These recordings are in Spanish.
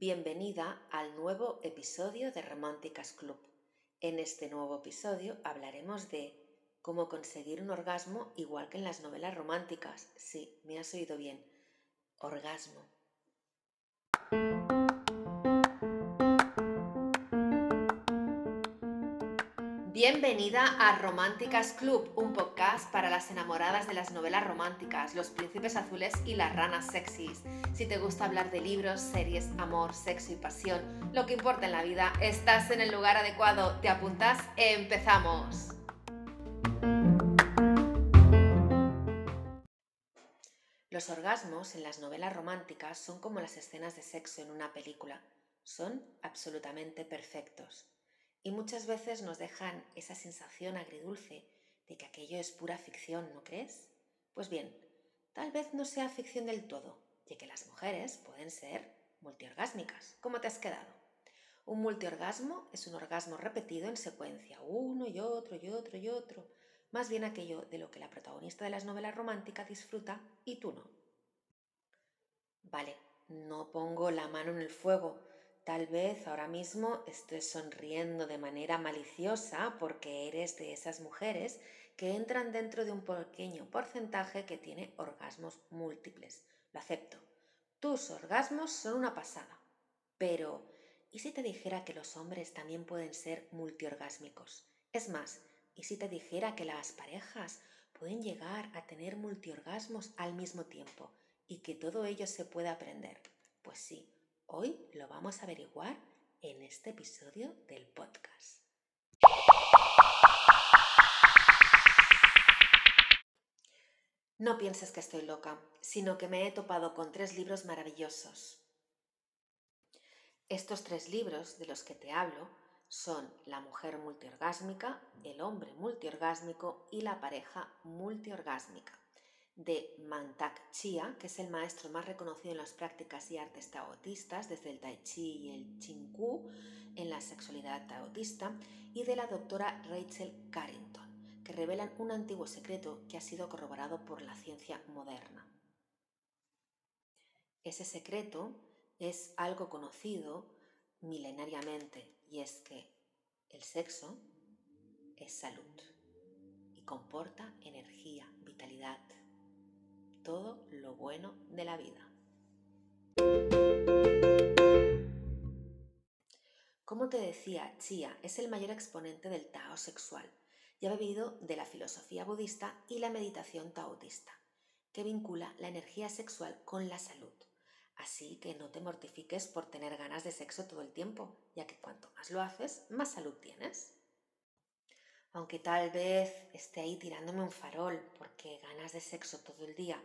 Bienvenida al nuevo episodio de Románticas Club. En este nuevo episodio hablaremos de cómo conseguir un orgasmo igual que en las novelas románticas. Sí, me has oído bien. Orgasmo. Bienvenida a Románticas Club, un podcast para las enamoradas de las novelas románticas, los príncipes azules y las ranas sexys. Si te gusta hablar de libros, series, amor, sexo y pasión, lo que importa en la vida, estás en el lugar adecuado. ¿Te apuntas? ¡Empezamos! Los orgasmos en las novelas románticas son como las escenas de sexo en una película. Son absolutamente perfectos y muchas veces nos dejan esa sensación agridulce de que aquello es pura ficción, ¿no crees? Pues bien, tal vez no sea ficción del todo, ya que las mujeres pueden ser multiorgásmicas. ¿Cómo te has quedado? Un multiorgasmo es un orgasmo repetido en secuencia, uno y otro y otro y otro, más bien aquello de lo que la protagonista de las novelas románticas disfruta y tú no. Vale, no pongo la mano en el fuego, Tal vez ahora mismo estés sonriendo de manera maliciosa porque eres de esas mujeres que entran dentro de un pequeño porcentaje que tiene orgasmos múltiples. Lo acepto. Tus orgasmos son una pasada. Pero, ¿y si te dijera que los hombres también pueden ser multiorgásmicos? Es más, ¿y si te dijera que las parejas pueden llegar a tener multiorgasmos al mismo tiempo y que todo ello se puede aprender? Pues sí, Hoy lo vamos a averiguar en este episodio del podcast. No pienses que estoy loca, sino que me he topado con tres libros maravillosos. Estos tres libros de los que te hablo son La mujer multiorgásmica, El hombre multiorgásmico y La pareja multiorgásmica de Mantak Chia, que es el maestro más reconocido en las prácticas y artes taotistas, desde el Tai Chi y el Ching Ku en la sexualidad taotista, y de la doctora Rachel Carrington, que revelan un antiguo secreto que ha sido corroborado por la ciencia moderna. Ese secreto es algo conocido milenariamente y es que el sexo es salud y comporta energía, vitalidad, todo lo bueno de la vida. Como te decía, Chia es el mayor exponente del Tao sexual y ha bebido de la filosofía budista y la meditación taoísta, que vincula la energía sexual con la salud. Así que no te mortifiques por tener ganas de sexo todo el tiempo, ya que cuanto más lo haces, más salud tienes. Aunque tal vez esté ahí tirándome un farol porque ganas de sexo todo el día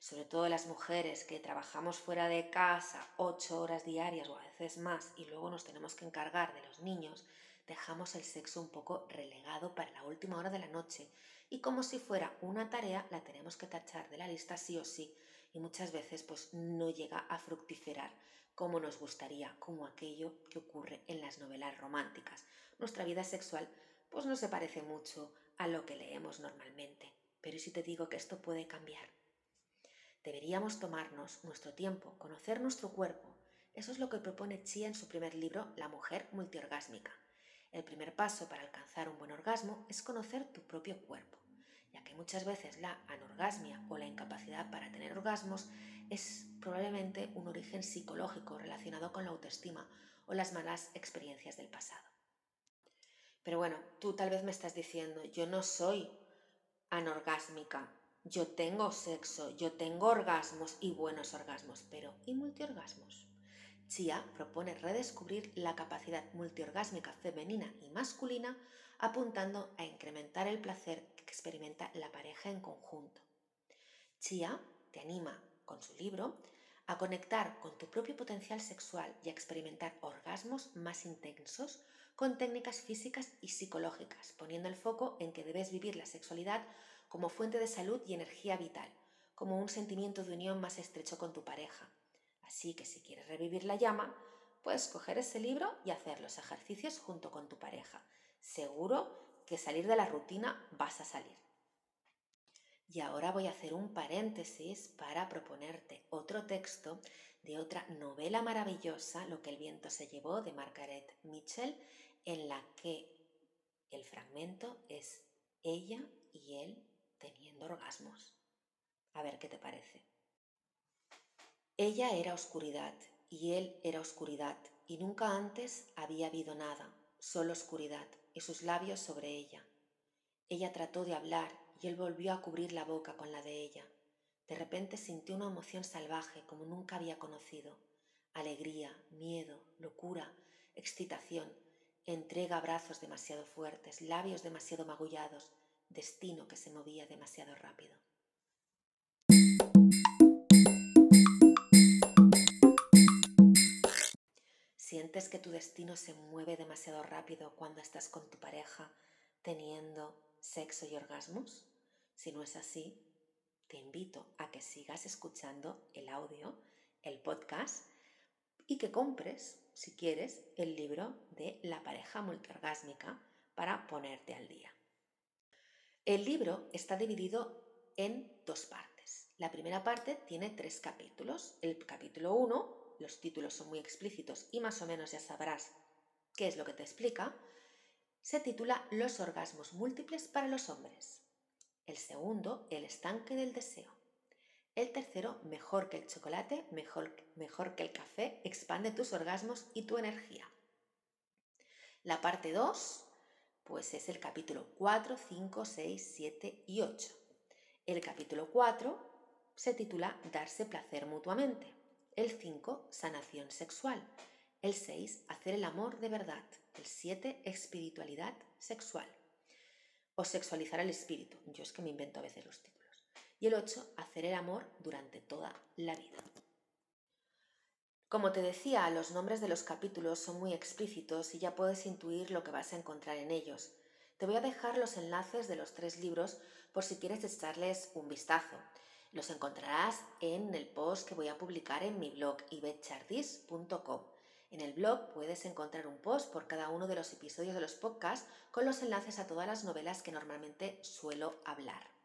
sobre todo las mujeres que trabajamos fuera de casa ocho horas diarias o a veces más y luego nos tenemos que encargar de los niños, dejamos el sexo un poco relegado para la última hora de la noche y como si fuera una tarea la tenemos que tachar de la lista sí o sí y muchas veces pues no llega a fructiferar como nos gustaría, como aquello que ocurre en las novelas románticas. Nuestra vida sexual pues no se parece mucho a lo que leemos normalmente. Pero ¿y si te digo que esto puede cambiar? Deberíamos tomarnos nuestro tiempo, conocer nuestro cuerpo. Eso es lo que propone Chia en su primer libro, La mujer multiorgásmica. El primer paso para alcanzar un buen orgasmo es conocer tu propio cuerpo, ya que muchas veces la anorgasmia o la incapacidad para tener orgasmos es probablemente un origen psicológico relacionado con la autoestima o las malas experiencias del pasado. Pero bueno, tú tal vez me estás diciendo, yo no soy anorgásmica, yo tengo sexo, yo tengo orgasmos y buenos orgasmos, pero ¿y multiorgasmos? Chia propone redescubrir la capacidad multiorgásmica femenina y masculina apuntando a incrementar el placer que experimenta la pareja en conjunto. Chia te anima con su libro a conectar con tu propio potencial sexual y a experimentar orgasmos más intensos con técnicas físicas y psicológicas, poniendo el foco en que debes vivir la sexualidad como fuente de salud y energía vital, como un sentimiento de unión más estrecho con tu pareja. Así que si quieres revivir la llama, puedes coger ese libro y hacer los ejercicios junto con tu pareja. Seguro que salir de la rutina vas a salir. Y ahora voy a hacer un paréntesis para proponerte otro texto de otra novela maravillosa, Lo que el viento se llevó, de Margaret Mitchell, en la que el fragmento es ella y él teniendo orgasmos. A ver qué te parece. Ella era oscuridad y él era oscuridad, y nunca antes había habido nada, solo oscuridad, y sus labios sobre ella. Ella trató de hablar y él volvió a cubrir la boca con la de ella. De repente sintió una emoción salvaje como nunca había conocido. Alegría, miedo, locura, excitación, entrega brazos demasiado fuertes, labios demasiado magullados, destino que se movía demasiado rápido. ¿Sientes que tu destino se mueve demasiado rápido cuando estás con tu pareja teniendo sexo y orgasmos? Si no es así, te invito a que sigas escuchando el audio, el podcast y que compres, si quieres, el libro de La pareja multiorgásmica para ponerte al día. El libro está dividido en dos partes. La primera parte tiene tres capítulos. El capítulo 1, los títulos son muy explícitos y más o menos ya sabrás qué es lo que te explica, se titula Los orgasmos múltiples para los hombres. El segundo, El estanque del deseo. El tercero, Mejor que el chocolate, mejor, mejor que el café, expande tus orgasmos y tu energía. La parte 2, pues es el capítulo 4, 5, 6, 7 y 8. El capítulo 4 se titula Darse placer mutuamente. El 5, sanación sexual. El 6, hacer el amor de verdad. El 7, espiritualidad sexual o sexualizar el espíritu. Yo es que me invento a veces los títulos. Y el 8, hacer el amor durante toda la vida. Como te decía, los nombres de los capítulos son muy explícitos y ya puedes intuir lo que vas a encontrar en ellos. Te voy a dejar los enlaces de los tres libros por si quieres echarles un vistazo. Los encontrarás en el post que voy a publicar en mi blog ibetchardis.com. En el blog puedes encontrar un post por cada uno de los episodios de los podcasts con los enlaces a todas las novelas que normalmente suelo hablar.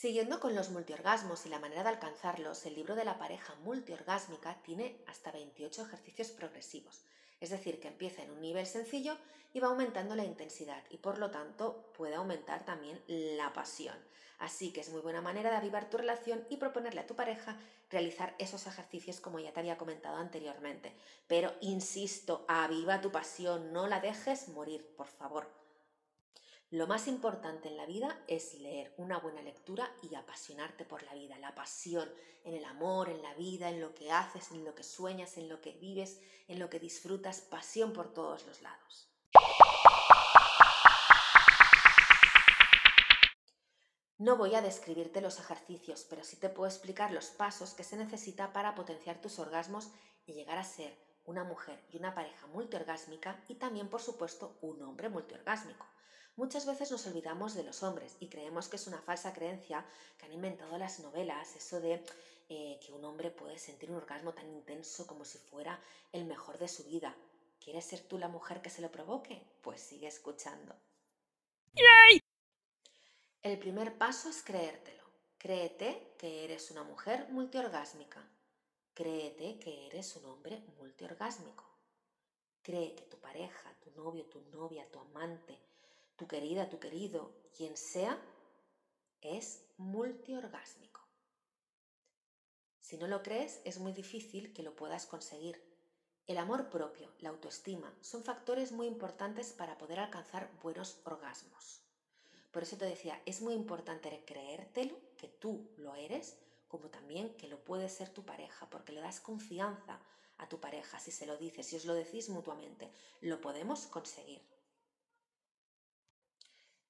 Siguiendo con los multiorgasmos y la manera de alcanzarlos, el libro de la pareja multiorgásmica tiene hasta 28 ejercicios progresivos, es decir, que empieza en un nivel sencillo y va aumentando la intensidad y por lo tanto puede aumentar también la pasión. Así que es muy buena manera de avivar tu relación y proponerle a tu pareja realizar esos ejercicios como ya te había comentado anteriormente. Pero insisto, aviva tu pasión, no la dejes morir, por favor. Lo más importante en la vida es leer una buena lectura y apasionarte por la vida. La pasión en el amor, en la vida, en lo que haces, en lo que sueñas, en lo que vives, en lo que disfrutas. Pasión por todos los lados. No voy a describirte los ejercicios, pero sí te puedo explicar los pasos que se necesita para potenciar tus orgasmos y llegar a ser una mujer y una pareja multiorgásmica y también, por supuesto, un hombre multiorgásmico. Muchas veces nos olvidamos de los hombres y creemos que es una falsa creencia que han inventado las novelas, eso de eh, que un hombre puede sentir un orgasmo tan intenso como si fuera el mejor de su vida. ¿Quieres ser tú la mujer que se lo provoque? Pues sigue escuchando. El primer paso es creértelo. Créete que eres una mujer multiorgásmica. Créete que eres un hombre multiorgásmico. Cree que tu pareja, tu novio, tu novia, tu amante, tu querida, tu querido, quien sea, es multiorgásmico. Si no lo crees, es muy difícil que lo puedas conseguir. El amor propio, la autoestima, son factores muy importantes para poder alcanzar buenos orgasmos. Por eso te decía, es muy importante creértelo, que tú lo eres, como también que lo puede ser tu pareja, porque le das confianza a tu pareja si se lo dices, si os lo decís mutuamente. Lo podemos conseguir.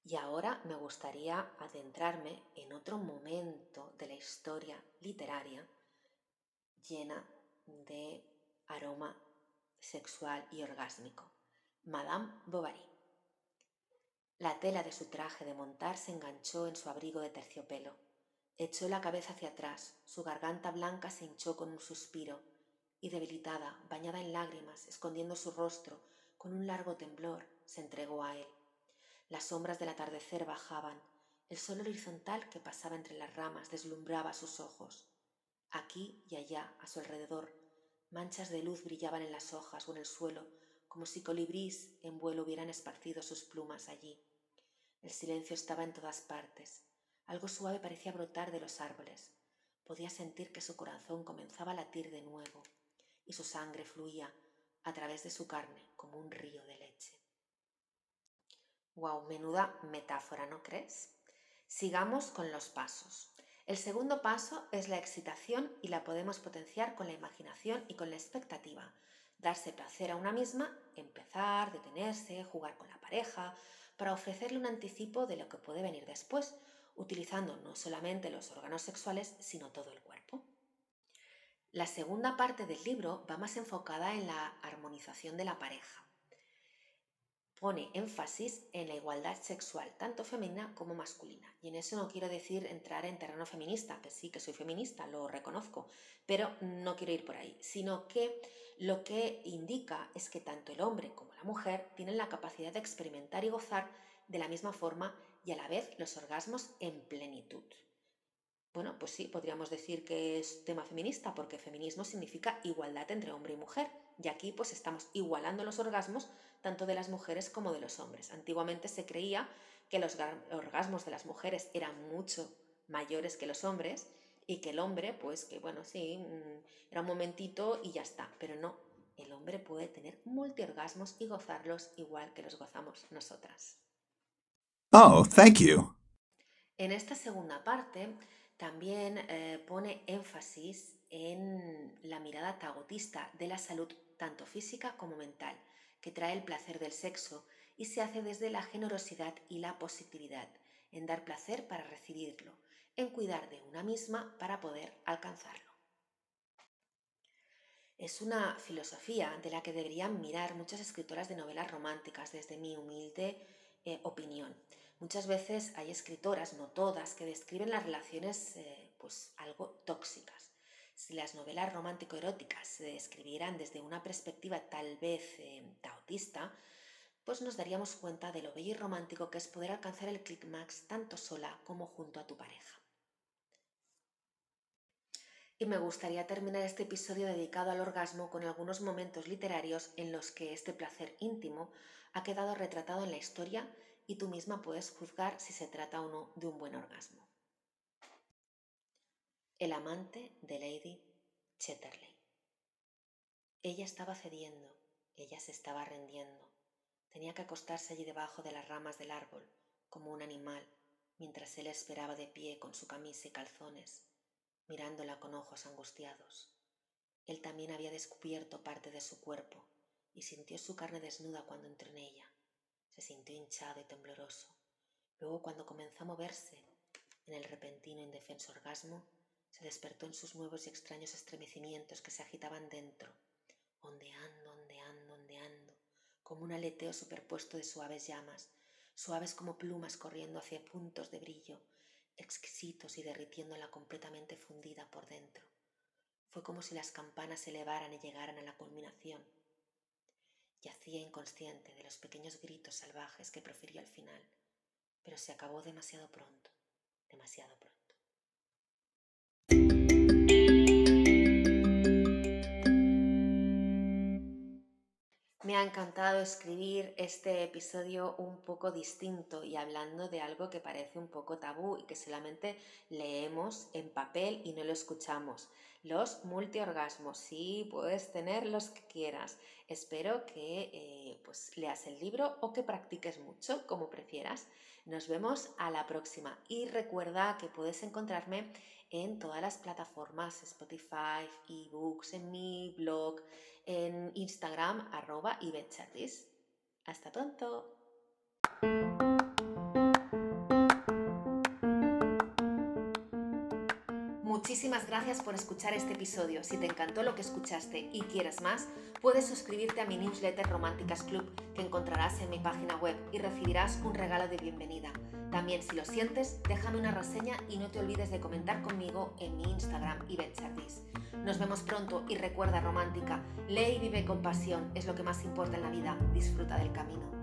Y ahora me gustaría adentrarme en otro momento de la historia literaria llena de aroma sexual y orgásmico. Madame Bovary. La tela de su traje de montar se enganchó en su abrigo de terciopelo. Echó la cabeza hacia atrás, su garganta blanca se hinchó con un suspiro, y debilitada, bañada en lágrimas, escondiendo su rostro, con un largo temblor, se entregó a él. Las sombras del atardecer bajaban, El sol horizontal que pasaba entre las ramas deslumbraba sus ojos. Aquí y allá, a su alrededor, manchas de luz brillaban en las hojas o en el suelo, como si colibrís en vuelo hubieran esparcido sus plumas allí. El silencio estaba en todas partes. Algo suave parecía brotar de los árboles. Podía sentir que su corazón comenzaba a latir de nuevo y su sangre fluía a través de su carne como un río de leche. Wow, menuda metáfora, ¿no crees? Sigamos con los pasos. El segundo paso es la excitación y la podemos potenciar con la imaginación y con la expectativa. Darse placer a una misma, empezar, detenerse, jugar con la pareja, para ofrecerle un anticipo de lo que puede venir después, utilizando no solamente los órganos sexuales, sino todo el cuerpo. La segunda parte del libro va más enfocada en la armonización de la pareja pone énfasis en la igualdad sexual, tanto femenina como masculina. Y en eso no quiero decir entrar en terreno feminista, que sí que soy feminista, lo reconozco, pero no quiero ir por ahí, sino que lo que indica es que tanto el hombre como la mujer tienen la capacidad de experimentar y gozar de la misma forma y a la vez los orgasmos en plenitud. Bueno, pues sí, podríamos decir que es tema feminista, porque feminismo significa igualdad entre hombre y mujer. Y aquí pues estamos igualando los orgasmos tanto de las mujeres como de los hombres. Antiguamente se creía que los orgasmos de las mujeres eran mucho mayores que los hombres y que el hombre, pues que bueno, sí, mm, era un momentito y ya está, pero no, el hombre puede tener multiorgasmos y gozarlos igual que los gozamos nosotras. Oh, thank you. En esta segunda parte también eh, pone énfasis en la mirada tagotista de la salud tanto física como mental, que trae el placer del sexo y se hace desde la generosidad y la positividad, en dar placer para recibirlo, en cuidar de una misma para poder alcanzarlo. Es una filosofía de la que deberían mirar muchas escritoras de novelas románticas desde mi humilde eh, opinión. Muchas veces hay escritoras, no todas, que describen las relaciones eh, pues algo tóxicas si las novelas romántico-eróticas se describieran desde una perspectiva tal vez eh, pues nos daríamos cuenta de lo bello y romántico que es poder alcanzar el clímax tanto sola como junto a tu pareja. Y me gustaría terminar este episodio dedicado al orgasmo con algunos momentos literarios en los que este placer íntimo ha quedado retratado en la historia y tú misma puedes juzgar si se trata o no de un buen orgasmo. El amante de Lady Chetterley. Ella estaba cediendo, ella se estaba rendiendo. Tenía que acostarse allí debajo de las ramas del árbol, como un animal, mientras él esperaba de pie con su camisa y calzones, mirándola con ojos angustiados. Él también había descubierto parte de su cuerpo y sintió su carne desnuda cuando entró en ella. Se sintió hinchado y tembloroso. Luego, cuando comenzó a moverse, en el repentino indefenso orgasmo, se despertó en sus nuevos y extraños estremecimientos que se agitaban dentro, ondeando, ondeando, ondeando, como un aleteo superpuesto de suaves llamas, suaves como plumas corriendo hacia puntos de brillo, exquisitos y derritiéndola completamente fundida por dentro. Fue como si las campanas se elevaran y llegaran a la culminación. Yacía inconsciente de los pequeños gritos salvajes que profirió al final, pero se acabó demasiado pronto, demasiado pronto. Me ha encantado escribir este episodio un poco distinto y hablando de algo que parece un poco tabú y que solamente leemos en papel y no lo escuchamos. Los multiorgasmos, sí, puedes tener los que quieras. Espero que eh, pues, leas el libro o que practiques mucho, como prefieras. Nos vemos a la próxima y recuerda que puedes encontrarme en todas las plataformas, Spotify, ebooks, en mi blog, en Instagram, arroba Hasta pronto. Muchísimas gracias por escuchar este episodio. Si te encantó lo que escuchaste y quieres más, puedes suscribirte a mi newsletter Románticas Club que encontrarás en mi página web y recibirás un regalo de bienvenida. También si lo sientes, déjame una reseña y no te olvides de comentar conmigo en mi Instagram Chardis. Nos vemos pronto y recuerda romántica, lee y vive con pasión, es lo que más importa en la vida, disfruta del camino.